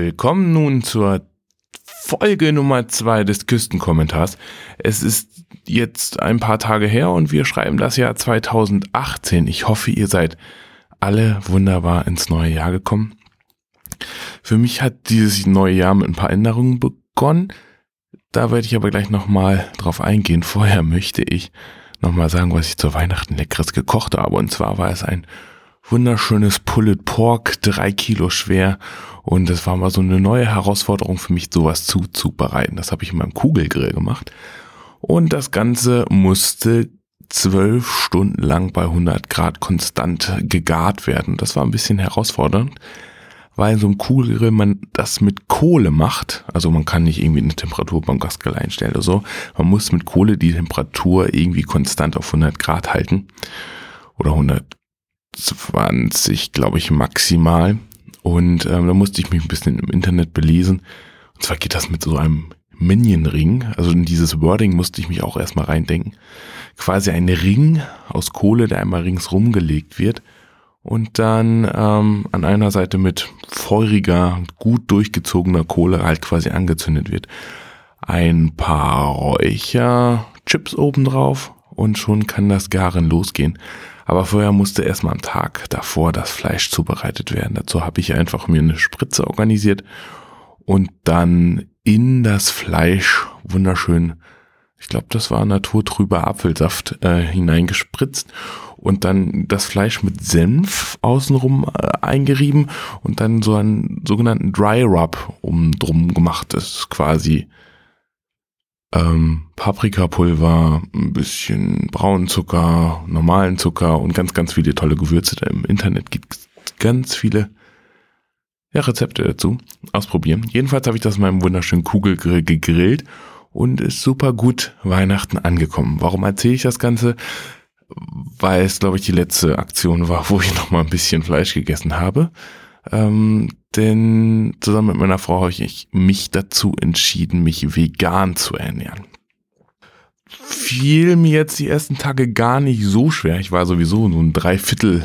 Willkommen nun zur Folge Nummer zwei des Küstenkommentars. Es ist jetzt ein paar Tage her und wir schreiben das Jahr 2018. Ich hoffe, ihr seid alle wunderbar ins neue Jahr gekommen. Für mich hat dieses neue Jahr mit ein paar Änderungen begonnen. Da werde ich aber gleich nochmal drauf eingehen. Vorher möchte ich nochmal sagen, was ich zu Weihnachten leckeres gekocht habe. Und zwar war es ein wunderschönes Pulled Pork, drei Kilo schwer. Und das war mal so eine neue Herausforderung für mich, sowas zuzubereiten. Das habe ich in meinem Kugelgrill gemacht. Und das Ganze musste zwölf Stunden lang bei 100 Grad konstant gegart werden. Das war ein bisschen herausfordernd, weil in so einem Kugelgrill man das mit Kohle macht. Also man kann nicht irgendwie eine Temperatur beim Gasgrill einstellen oder so. Man muss mit Kohle die Temperatur irgendwie konstant auf 100 Grad halten. Oder 120, glaube ich, maximal. Und ähm, da musste ich mich ein bisschen im Internet belesen. Und zwar geht das mit so einem Minion-Ring. Also in dieses Wording musste ich mich auch erstmal reindenken. Quasi ein Ring aus Kohle, der einmal ringsrum gelegt wird und dann ähm, an einer Seite mit feuriger, gut durchgezogener Kohle halt quasi angezündet wird. Ein paar Räucherchips obendrauf und schon kann das Garen losgehen. Aber vorher musste erstmal am Tag davor das Fleisch zubereitet werden. Dazu habe ich einfach mir eine Spritze organisiert und dann in das Fleisch wunderschön, ich glaube, das war naturtrüber Apfelsaft äh, hineingespritzt und dann das Fleisch mit Senf außenrum äh, eingerieben und dann so einen sogenannten Dry Rub um drum gemacht. Das ist quasi ähm, Paprikapulver, ein bisschen Braunzucker, normalen Zucker und ganz, ganz viele tolle Gewürze. Im Internet gibt es ganz viele ja, Rezepte dazu. Ausprobieren. Jedenfalls habe ich das in meinem wunderschönen Kugelgrill gegrillt und ist super gut Weihnachten angekommen. Warum erzähle ich das Ganze? Weil es, glaube ich, die letzte Aktion war, wo ich noch mal ein bisschen Fleisch gegessen habe. Ähm, denn zusammen mit meiner Frau habe ich mich dazu entschieden, mich vegan zu ernähren. Fiel mir jetzt die ersten Tage gar nicht so schwer. Ich war sowieso so ein Dreiviertel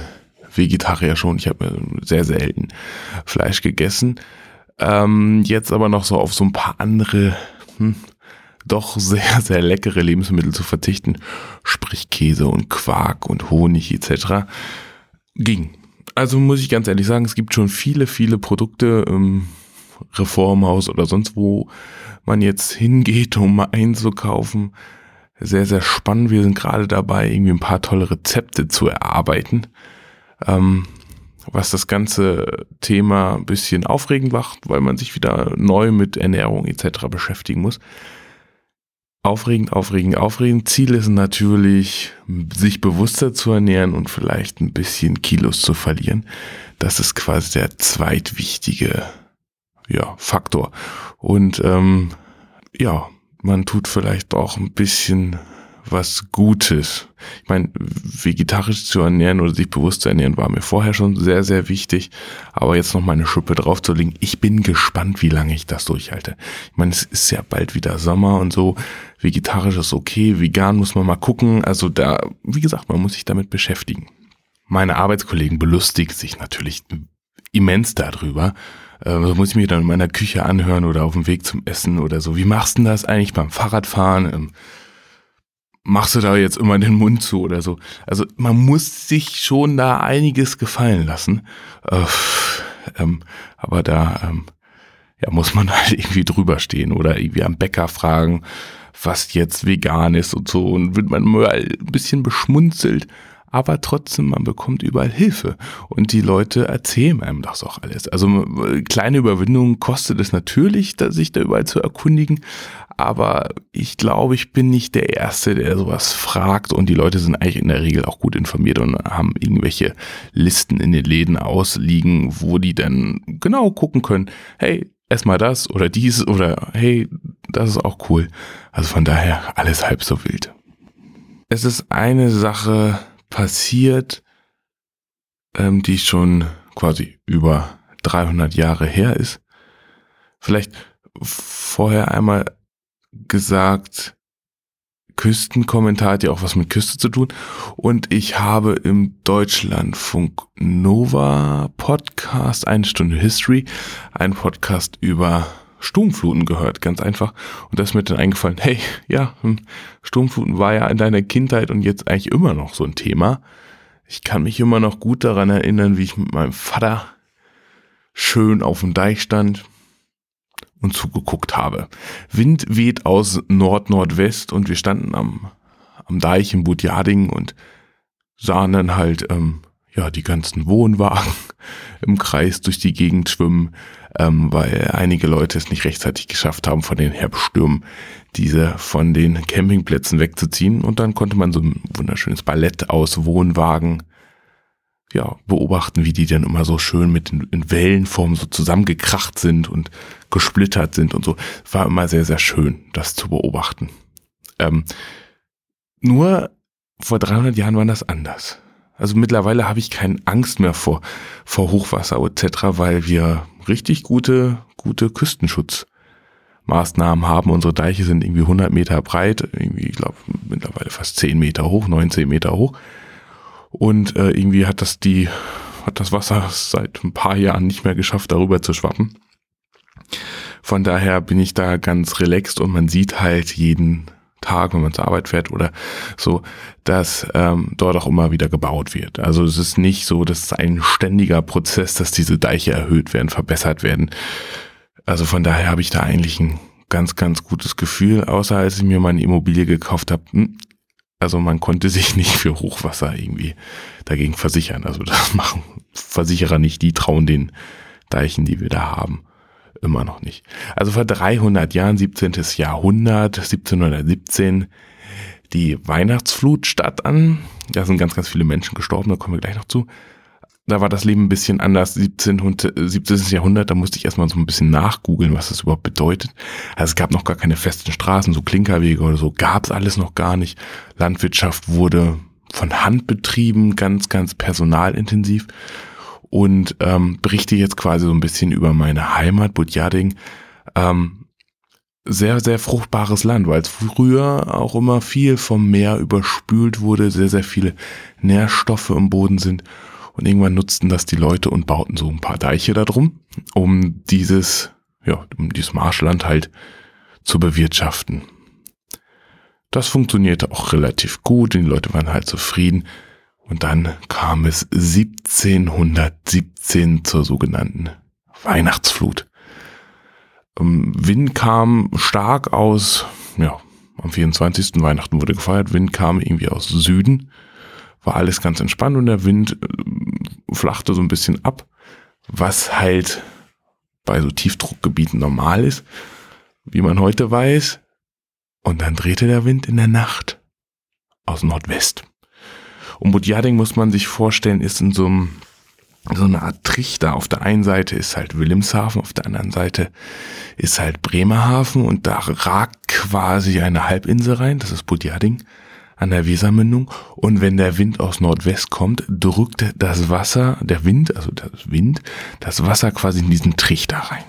Vegetarier schon. Ich habe sehr selten Fleisch gegessen. Ähm, jetzt aber noch so auf so ein paar andere, hm, doch sehr, sehr leckere Lebensmittel zu verzichten. Sprich Käse und Quark und Honig etc. Ging. Also muss ich ganz ehrlich sagen, es gibt schon viele, viele Produkte im Reformhaus oder sonst wo man jetzt hingeht, um einzukaufen. Sehr, sehr spannend. Wir sind gerade dabei, irgendwie ein paar tolle Rezepte zu erarbeiten ähm, was das ganze Thema ein bisschen aufregend macht, weil man sich wieder neu mit Ernährung etc. beschäftigen muss. Aufregend, aufregend, aufregend. Ziel ist natürlich, sich bewusster zu ernähren und vielleicht ein bisschen Kilos zu verlieren. Das ist quasi der zweitwichtige ja, Faktor. Und ähm, ja, man tut vielleicht auch ein bisschen was Gutes. Ich meine, vegetarisch zu ernähren oder sich bewusst zu ernähren war mir vorher schon sehr, sehr wichtig. Aber jetzt noch mal eine Schippe draufzulegen. Ich bin gespannt, wie lange ich das durchhalte. Ich meine, es ist ja bald wieder Sommer und so. Vegetarisch ist okay, vegan muss man mal gucken. Also da, wie gesagt, man muss sich damit beschäftigen. Meine Arbeitskollegen belustigen sich natürlich immens darüber. Äh, muss ich mir dann in meiner Küche anhören oder auf dem Weg zum Essen oder so. Wie machst du das eigentlich beim Fahrradfahren? Machst du da jetzt immer den Mund zu oder so. Also man muss sich schon da einiges gefallen lassen. Äh, ähm, aber da ähm, ja, muss man halt irgendwie drüber stehen oder irgendwie am Bäcker fragen, was jetzt vegan ist und so. Und wird man mal ein bisschen beschmunzelt aber trotzdem, man bekommt überall Hilfe und die Leute erzählen einem das auch alles. Also kleine Überwindungen kostet es natürlich, sich da überall zu erkundigen, aber ich glaube, ich bin nicht der Erste, der sowas fragt und die Leute sind eigentlich in der Regel auch gut informiert und haben irgendwelche Listen in den Läden ausliegen, wo die dann genau gucken können, hey, erstmal das oder dies oder hey, das ist auch cool. Also von daher alles halb so wild. Es ist eine Sache, passiert, ähm, die schon quasi über 300 Jahre her ist. Vielleicht vorher einmal gesagt, Küstenkommentar hat ja auch was mit Küste zu tun. Und ich habe im Deutschlandfunk Nova Podcast, eine Stunde History, einen Podcast über Sturmfluten gehört, ganz einfach. Und da ist mir dann eingefallen, hey, ja, hm, Sturmfluten war ja in deiner Kindheit und jetzt eigentlich immer noch so ein Thema. Ich kann mich immer noch gut daran erinnern, wie ich mit meinem Vater schön auf dem Deich stand und zugeguckt habe. Wind weht aus Nord-Nordwest und wir standen am, am Deich in Budjading und sahen dann halt ähm, ja die ganzen Wohnwagen im Kreis durch die Gegend schwimmen, ähm, weil einige Leute es nicht rechtzeitig geschafft haben, von den Herbststürmen diese von den Campingplätzen wegzuziehen. Und dann konnte man so ein wunderschönes Ballett aus Wohnwagen ja, beobachten, wie die dann immer so schön mit in, Wellenform so zusammengekracht sind und gesplittert sind und so. War immer sehr, sehr schön, das zu beobachten. Ähm, nur vor 300 Jahren war das anders. Also mittlerweile habe ich keine Angst mehr vor, vor Hochwasser etc., weil wir richtig gute, gute Küstenschutzmaßnahmen haben. Unsere Deiche sind irgendwie 100 Meter breit, irgendwie, ich glaube, mittlerweile fast 10 Meter hoch, 19 Meter hoch. Und äh, irgendwie hat das die, hat das Wasser seit ein paar Jahren nicht mehr geschafft, darüber zu schwappen. Von daher bin ich da ganz relaxed und man sieht halt jeden Tag, wenn man zur Arbeit fährt oder so, dass ähm, dort auch immer wieder gebaut wird. Also es ist nicht so, dass es ein ständiger Prozess, dass diese Deiche erhöht werden, verbessert werden. Also von daher habe ich da eigentlich ein ganz, ganz gutes Gefühl, außer als ich mir meine Immobilie gekauft habe. Hm, also man konnte sich nicht für Hochwasser irgendwie dagegen versichern. Also das machen Versicherer nicht, die trauen den Deichen, die wir da haben immer noch nicht. Also vor 300 Jahren, 17. Jahrhundert, 1717, die Weihnachtsflut statt an. Da sind ganz, ganz viele Menschen gestorben, da kommen wir gleich noch zu. Da war das Leben ein bisschen anders, 17. 17. Jahrhundert, da musste ich erstmal so ein bisschen nachgoogeln, was das überhaupt bedeutet. Also es gab noch gar keine festen Straßen, so Klinkerwege oder so, gab es alles noch gar nicht. Landwirtschaft wurde von Hand betrieben, ganz, ganz personalintensiv und ähm, berichte jetzt quasi so ein bisschen über meine Heimat, Budjading. Ähm, sehr, sehr fruchtbares Land, weil es früher auch immer viel vom Meer überspült wurde, sehr, sehr viele Nährstoffe im Boden sind. Und irgendwann nutzten das die Leute und bauten so ein paar Deiche da drum, um dieses, ja, um dieses Marschland halt zu bewirtschaften. Das funktionierte auch relativ gut, die Leute waren halt zufrieden. Und dann kam es 1717 zur sogenannten Weihnachtsflut. Ähm, Wind kam stark aus, ja, am 24. Weihnachten wurde gefeiert, Wind kam irgendwie aus Süden, war alles ganz entspannt und der Wind äh, flachte so ein bisschen ab, was halt bei so Tiefdruckgebieten normal ist, wie man heute weiß. Und dann drehte der Wind in der Nacht aus Nordwest. Und Budjading muss man sich vorstellen, ist in so einem so eine Art Trichter. Auf der einen Seite ist halt Wilhelmshaven, auf der anderen Seite ist halt Bremerhaven und da ragt quasi eine Halbinsel rein, das ist Budjading an der Wesermündung. Und wenn der Wind aus Nordwest kommt, drückt das Wasser, der Wind, also das Wind, das Wasser quasi in diesen Trichter rein.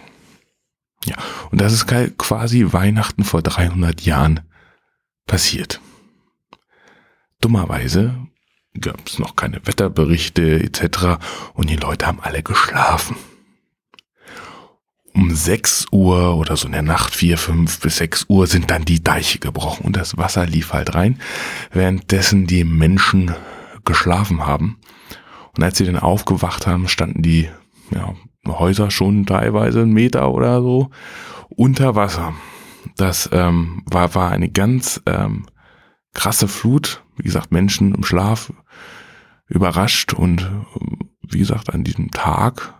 Ja, und das ist quasi Weihnachten vor 300 Jahren passiert. Dummerweise gab es noch keine Wetterberichte etc. Und die Leute haben alle geschlafen. Um 6 Uhr oder so in der Nacht, 4, 5 bis 6 Uhr, sind dann die Deiche gebrochen und das Wasser lief halt rein, währenddessen die Menschen geschlafen haben. Und als sie dann aufgewacht haben, standen die ja, Häuser schon teilweise einen Meter oder so unter Wasser. Das ähm, war, war eine ganz ähm, krasse Flut. Wie gesagt, Menschen im Schlaf überrascht und wie gesagt, an diesem Tag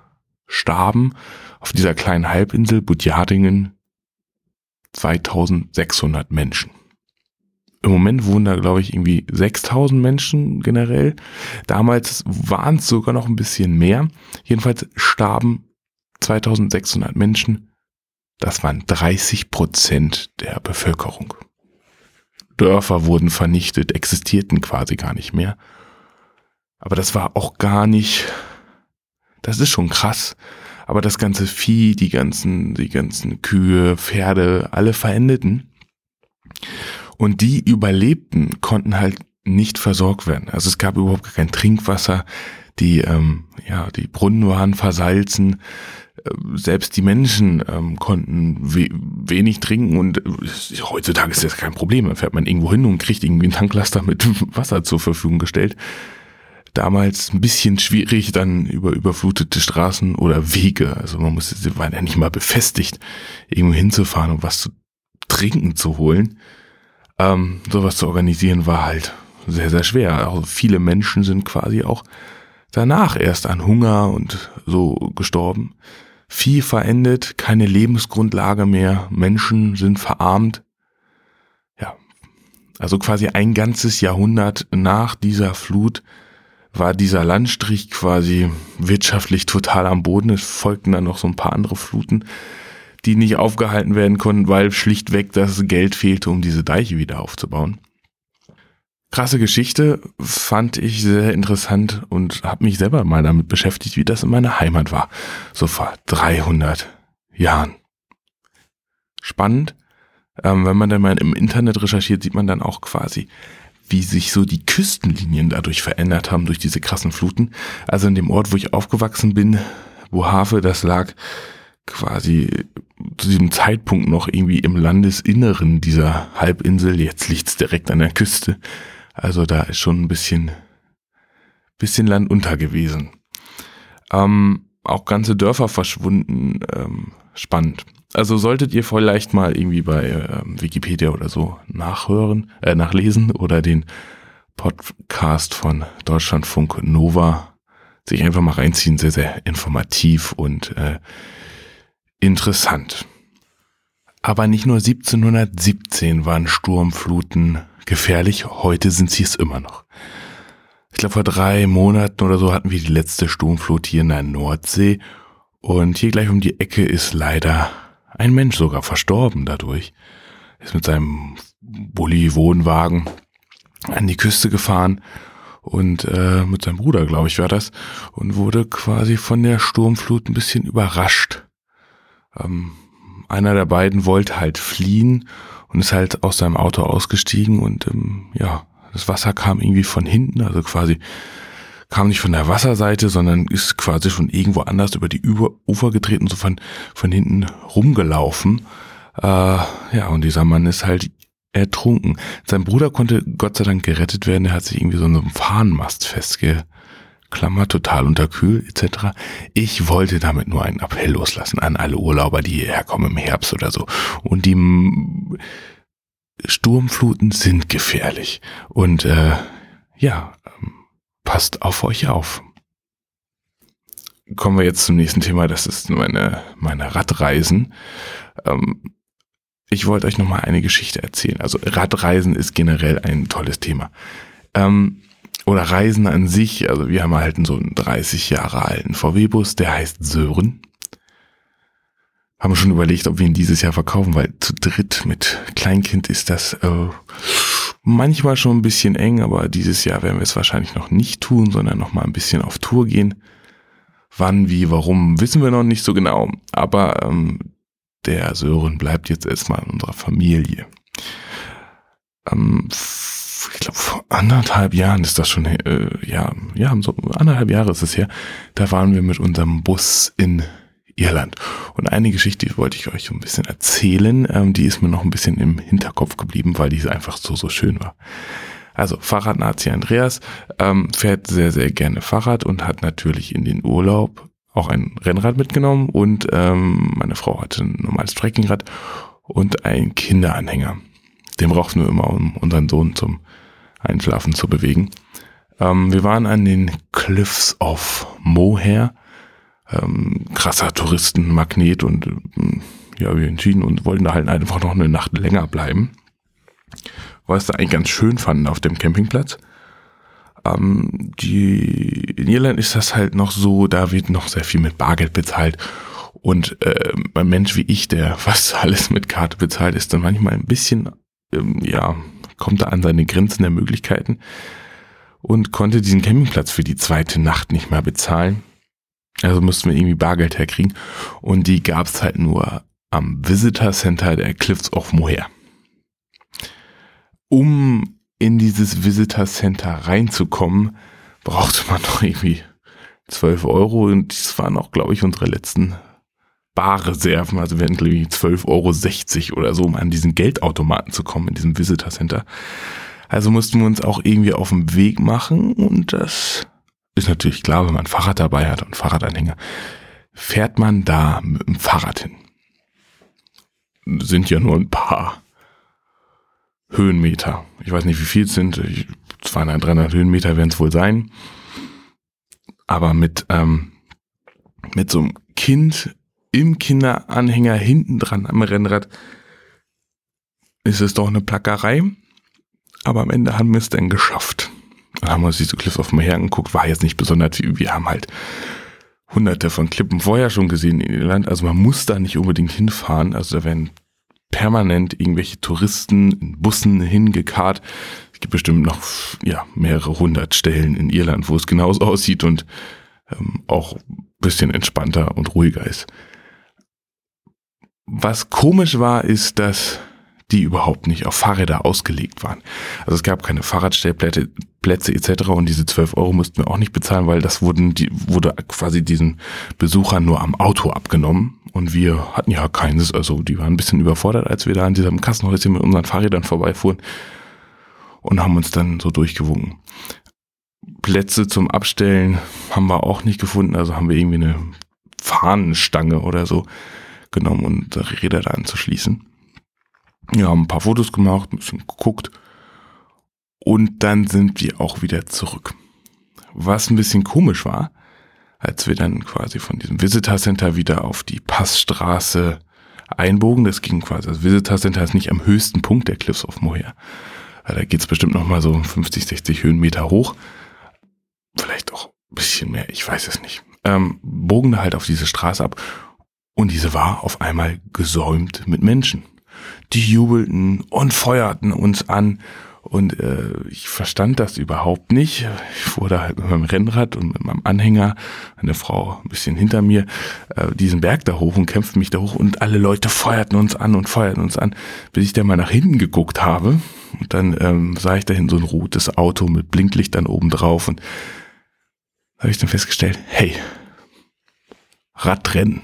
starben auf dieser kleinen Halbinsel Budjadingen 2600 Menschen. Im Moment wohnen da, glaube ich, irgendwie 6000 Menschen generell. Damals waren es sogar noch ein bisschen mehr. Jedenfalls starben 2600 Menschen. Das waren 30 Prozent der Bevölkerung. Dörfer wurden vernichtet, existierten quasi gar nicht mehr. Aber das war auch gar nicht, das ist schon krass. Aber das ganze Vieh, die ganzen, die ganzen Kühe, Pferde, alle verendeten. Und die Überlebten konnten halt nicht versorgt werden. Also es gab überhaupt kein Trinkwasser. Die, ähm, ja, die Brunnen waren versalzen. Äh, selbst die Menschen ähm, konnten we wenig trinken und äh, heutzutage ist das kein Problem. Da fährt man irgendwo hin und kriegt irgendwie einen Tanklaster mit Wasser zur Verfügung gestellt. Damals ein bisschen schwierig dann über überflutete Straßen oder Wege. Also man musste, sie waren ja nicht mal befestigt, irgendwo hinzufahren und was zu trinken zu holen. Ähm, sowas zu organisieren war halt sehr, sehr schwer. Also viele Menschen sind quasi auch danach erst an Hunger und so gestorben. Vieh verendet, keine Lebensgrundlage mehr, Menschen sind verarmt. Ja, also quasi ein ganzes Jahrhundert nach dieser Flut war dieser Landstrich quasi wirtschaftlich total am Boden. Es folgten dann noch so ein paar andere Fluten, die nicht aufgehalten werden konnten, weil schlichtweg das Geld fehlte, um diese Deiche wieder aufzubauen. Krasse Geschichte, fand ich sehr interessant und habe mich selber mal damit beschäftigt, wie das in meiner Heimat war. So vor 300 Jahren. Spannend. Ähm, wenn man dann mal im Internet recherchiert, sieht man dann auch quasi, wie sich so die Küstenlinien dadurch verändert haben durch diese krassen Fluten. Also in dem Ort, wo ich aufgewachsen bin, Bohave, das lag quasi zu diesem Zeitpunkt noch irgendwie im Landesinneren dieser Halbinsel. Jetzt liegt's direkt an der Küste. Also da ist schon ein bisschen, bisschen Land unter gewesen. Ähm, auch ganze Dörfer verschwunden. Ähm, spannend. Also solltet ihr vielleicht mal irgendwie bei äh, Wikipedia oder so nachhören, äh, nachlesen oder den Podcast von Deutschlandfunk Nova sich einfach mal reinziehen. Sehr, sehr informativ und äh, interessant. Aber nicht nur 1717 waren Sturmfluten gefährlich. Heute sind sie es immer noch. Ich glaube, vor drei Monaten oder so hatten wir die letzte Sturmflut hier in der Nordsee. Und hier gleich um die Ecke ist leider ein Mensch sogar verstorben dadurch. Ist mit seinem Bulli-Wohnwagen an die Küste gefahren und äh, mit seinem Bruder, glaube ich, war das, und wurde quasi von der Sturmflut ein bisschen überrascht. Ähm, einer der beiden wollte halt fliehen und ist halt aus seinem Auto ausgestiegen und ähm, ja, das Wasser kam irgendwie von hinten, also quasi kam nicht von der Wasserseite, sondern ist quasi schon irgendwo anders über die Ufer getreten, so von, von hinten rumgelaufen. Äh, ja, und dieser Mann ist halt ertrunken. Sein Bruder konnte Gott sei Dank gerettet werden, er hat sich irgendwie so in einem Fahnenmast festge Klammer, total unterkühl etc. Ich wollte damit nur einen Appell loslassen an alle Urlauber, die hierher kommen im Herbst oder so. Und die Sturmfluten sind gefährlich. Und äh, ja, ähm, passt auf euch auf. Kommen wir jetzt zum nächsten Thema, das ist meine, meine Radreisen. Ähm, ich wollte euch nochmal eine Geschichte erzählen. Also Radreisen ist generell ein tolles Thema. Ähm, oder Reisen an sich. Also wir haben halt so einen 30 Jahre alten VW-Bus, der heißt Sören. Haben schon überlegt, ob wir ihn dieses Jahr verkaufen, weil zu dritt mit Kleinkind ist das äh, manchmal schon ein bisschen eng, aber dieses Jahr werden wir es wahrscheinlich noch nicht tun, sondern noch mal ein bisschen auf Tour gehen. Wann, wie, warum, wissen wir noch nicht so genau. Aber ähm, der Sören bleibt jetzt erstmal in unserer Familie. Ähm, glaube, vor anderthalb Jahren ist das schon, äh, ja, ja, so anderthalb Jahre ist es her, da waren wir mit unserem Bus in Irland. Und eine Geschichte wollte ich euch so ein bisschen erzählen, ähm, die ist mir noch ein bisschen im Hinterkopf geblieben, weil die einfach so, so schön war. Also Fahrradnazi Andreas ähm, fährt sehr, sehr gerne Fahrrad und hat natürlich in den Urlaub auch ein Rennrad mitgenommen und ähm, meine Frau hatte ein normales Trekkingrad und einen Kinderanhänger. Den brauchten wir immer, um unseren Sohn zum Einschlafen zu bewegen. Ähm, wir waren an den Cliffs of Moher. Ähm, krasser Touristenmagnet und ähm, ja, wir entschieden und wollten da halt einfach noch eine Nacht länger bleiben. Was wir eigentlich ganz schön fanden auf dem Campingplatz. Ähm, die, in Irland ist das halt noch so, da wird noch sehr viel mit Bargeld bezahlt. Und äh, ein Mensch wie ich, der fast alles mit Karte bezahlt, ist dann manchmal ein bisschen, ähm, ja, kommt er an seine Grenzen der Möglichkeiten und konnte diesen Campingplatz für die zweite Nacht nicht mehr bezahlen. Also mussten wir irgendwie Bargeld herkriegen. Und die gab es halt nur am Visitor Center der Cliffs of Moher. um in dieses Visitor Center reinzukommen, brauchte man noch irgendwie 12 Euro und das waren auch, glaube ich, unsere letzten Barreserven. Also wir glaube ich, 12,60 Euro oder so, um an diesen Geldautomaten zu kommen in diesem Visitor Center. Also mussten wir uns auch irgendwie auf den Weg machen und das ist natürlich klar, wenn man ein Fahrrad dabei hat und Fahrradanhänger, fährt man da mit dem Fahrrad hin. Sind ja nur ein paar Höhenmeter. Ich weiß nicht, wie viel es sind. 200, 300 Höhenmeter werden es wohl sein. Aber mit, ähm, mit so einem Kind im Kinderanhänger hinten dran am Rennrad ist es doch eine Plackerei. Aber am Ende haben wir es dann geschafft. Dann haben wir uns diese Cliffs of Moher angeguckt. War jetzt nicht besonders viel. Wir haben halt hunderte von Klippen vorher schon gesehen in Irland. Also man muss da nicht unbedingt hinfahren. Also da werden permanent irgendwelche Touristen in Bussen hingekarrt. Es gibt bestimmt noch ja, mehrere hundert Stellen in Irland, wo es genauso aussieht und ähm, auch ein bisschen entspannter und ruhiger ist. Was komisch war, ist, dass die überhaupt nicht auf Fahrräder ausgelegt waren. Also es gab keine Fahrradstellplätze Plätze etc. und diese 12 Euro mussten wir auch nicht bezahlen, weil das wurden die, wurde quasi diesen Besuchern nur am Auto abgenommen und wir hatten ja keines, also die waren ein bisschen überfordert, als wir da an diesem Kassenhäuschen mit unseren Fahrrädern vorbeifuhren und haben uns dann so durchgewunken. Plätze zum Abstellen haben wir auch nicht gefunden, also haben wir irgendwie eine Fahnenstange oder so genommen und Räder da anzuschließen. Wir haben ein paar Fotos gemacht, ein bisschen geguckt und dann sind wir auch wieder zurück. Was ein bisschen komisch war, als wir dann quasi von diesem Visitor Center wieder auf die Passstraße einbogen, das ging quasi, das Visitor Center ist nicht am höchsten Punkt der Cliffs of Moher. Da geht's bestimmt nochmal so 50, 60 Höhenmeter hoch. Vielleicht auch ein bisschen mehr, ich weiß es nicht. Ähm, bogen da halt auf diese Straße ab und diese war auf einmal gesäumt mit Menschen die jubelten und feuerten uns an. Und äh, ich verstand das überhaupt nicht. Ich fuhr da halt mit meinem Rennrad und mit meinem Anhänger, eine Frau ein bisschen hinter mir, äh, diesen Berg da hoch und kämpfte mich da hoch und alle Leute feuerten uns an und feuerten uns an, bis ich dann mal nach hinten geguckt habe. Und dann ähm, sah ich dahin so ein rotes Auto mit Blinklichtern oben drauf und habe ich dann festgestellt, hey, Radrennen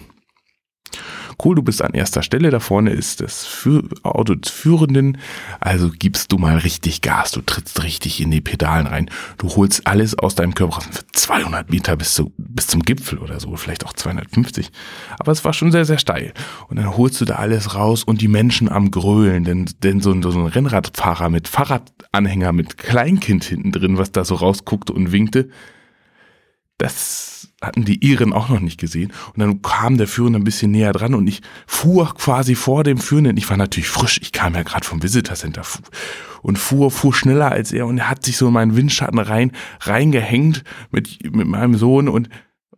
cool, du bist an erster Stelle, da vorne ist das Für Auto des Führenden, also gibst du mal richtig Gas, du trittst richtig in die Pedalen rein, du holst alles aus deinem Körper raus, für 200 Meter bis, zu, bis zum Gipfel oder so, vielleicht auch 250, aber es war schon sehr, sehr steil. Und dann holst du da alles raus und die Menschen am Grölen, denn, denn so so ein Rennradfahrer mit Fahrradanhänger mit Kleinkind hinten drin, was da so rausguckte und winkte, das hatten die Iren auch noch nicht gesehen. Und dann kam der Führende ein bisschen näher dran und ich fuhr quasi vor dem Führenden. Ich war natürlich frisch, ich kam ja gerade vom Visitor Center und fuhr, fuhr schneller als er und er hat sich so in meinen Windschatten rein, reingehängt mit, mit meinem Sohn und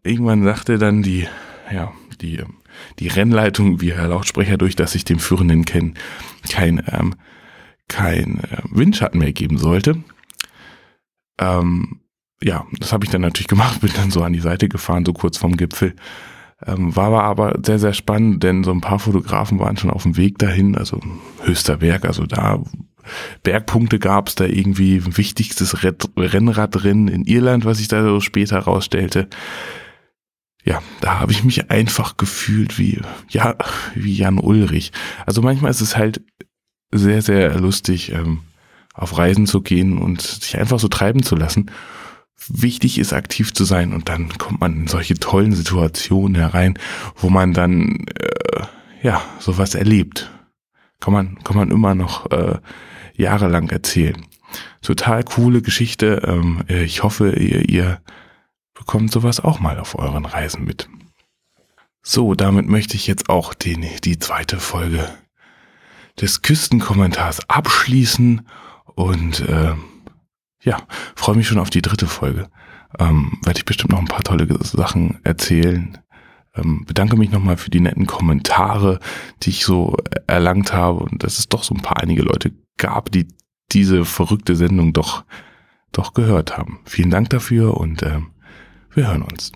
irgendwann sagte dann die, ja, die, die Rennleitung via Lautsprecher durch, dass ich dem Führenden kein, kein, ähm, kein äh, Windschatten mehr geben sollte. Ähm, ja, das habe ich dann natürlich gemacht, bin dann so an die Seite gefahren, so kurz vom Gipfel. Ähm, war aber sehr, sehr spannend, denn so ein paar Fotografen waren schon auf dem Weg dahin, also höchster Berg, also da Bergpunkte gab es da irgendwie wichtigstes Rennradrennen in Irland, was sich da so später rausstellte. Ja, da habe ich mich einfach gefühlt wie, ja, wie Jan Ulrich. Also manchmal ist es halt sehr, sehr lustig, ähm, auf Reisen zu gehen und sich einfach so treiben zu lassen wichtig ist, aktiv zu sein und dann kommt man in solche tollen Situationen herein, wo man dann äh, ja sowas erlebt. Kann man kann man immer noch äh, jahrelang erzählen. Total coole Geschichte. Ähm, äh, ich hoffe, ihr, ihr bekommt sowas auch mal auf euren Reisen mit. So, damit möchte ich jetzt auch den, die zweite Folge des Küstenkommentars abschließen und äh, ja, freue mich schon auf die dritte Folge. Ähm, Werde ich bestimmt noch ein paar tolle Sachen erzählen. Ähm, bedanke mich nochmal für die netten Kommentare, die ich so erlangt habe und dass es doch so ein paar einige Leute gab, die diese verrückte Sendung doch, doch gehört haben. Vielen Dank dafür und ähm, wir hören uns.